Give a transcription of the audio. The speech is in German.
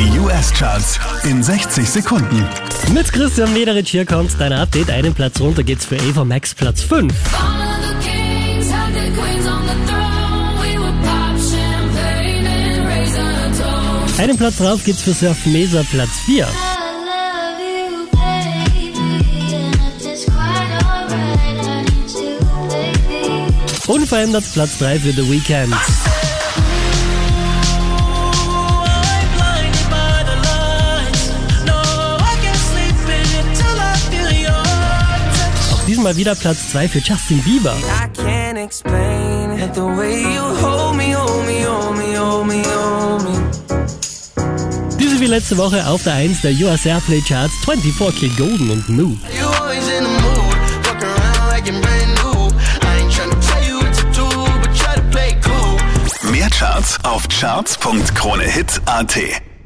Die US-Charts in 60 Sekunden. Mit Christian Mederich hier kommt dein Update. Einen Platz runter geht's für Ava Max, Platz 5. Einen Platz drauf geht's für Surf Mesa, Platz 4. Unverändert Platz 3 für The Weeknd. Diesmal wieder Platz 2 für Justin Bieber. Diese wie letzte Woche auf der 1 der US Airplay Charts 24 Kill Golden und Move. Mehr Charts auf charts.kronehit.at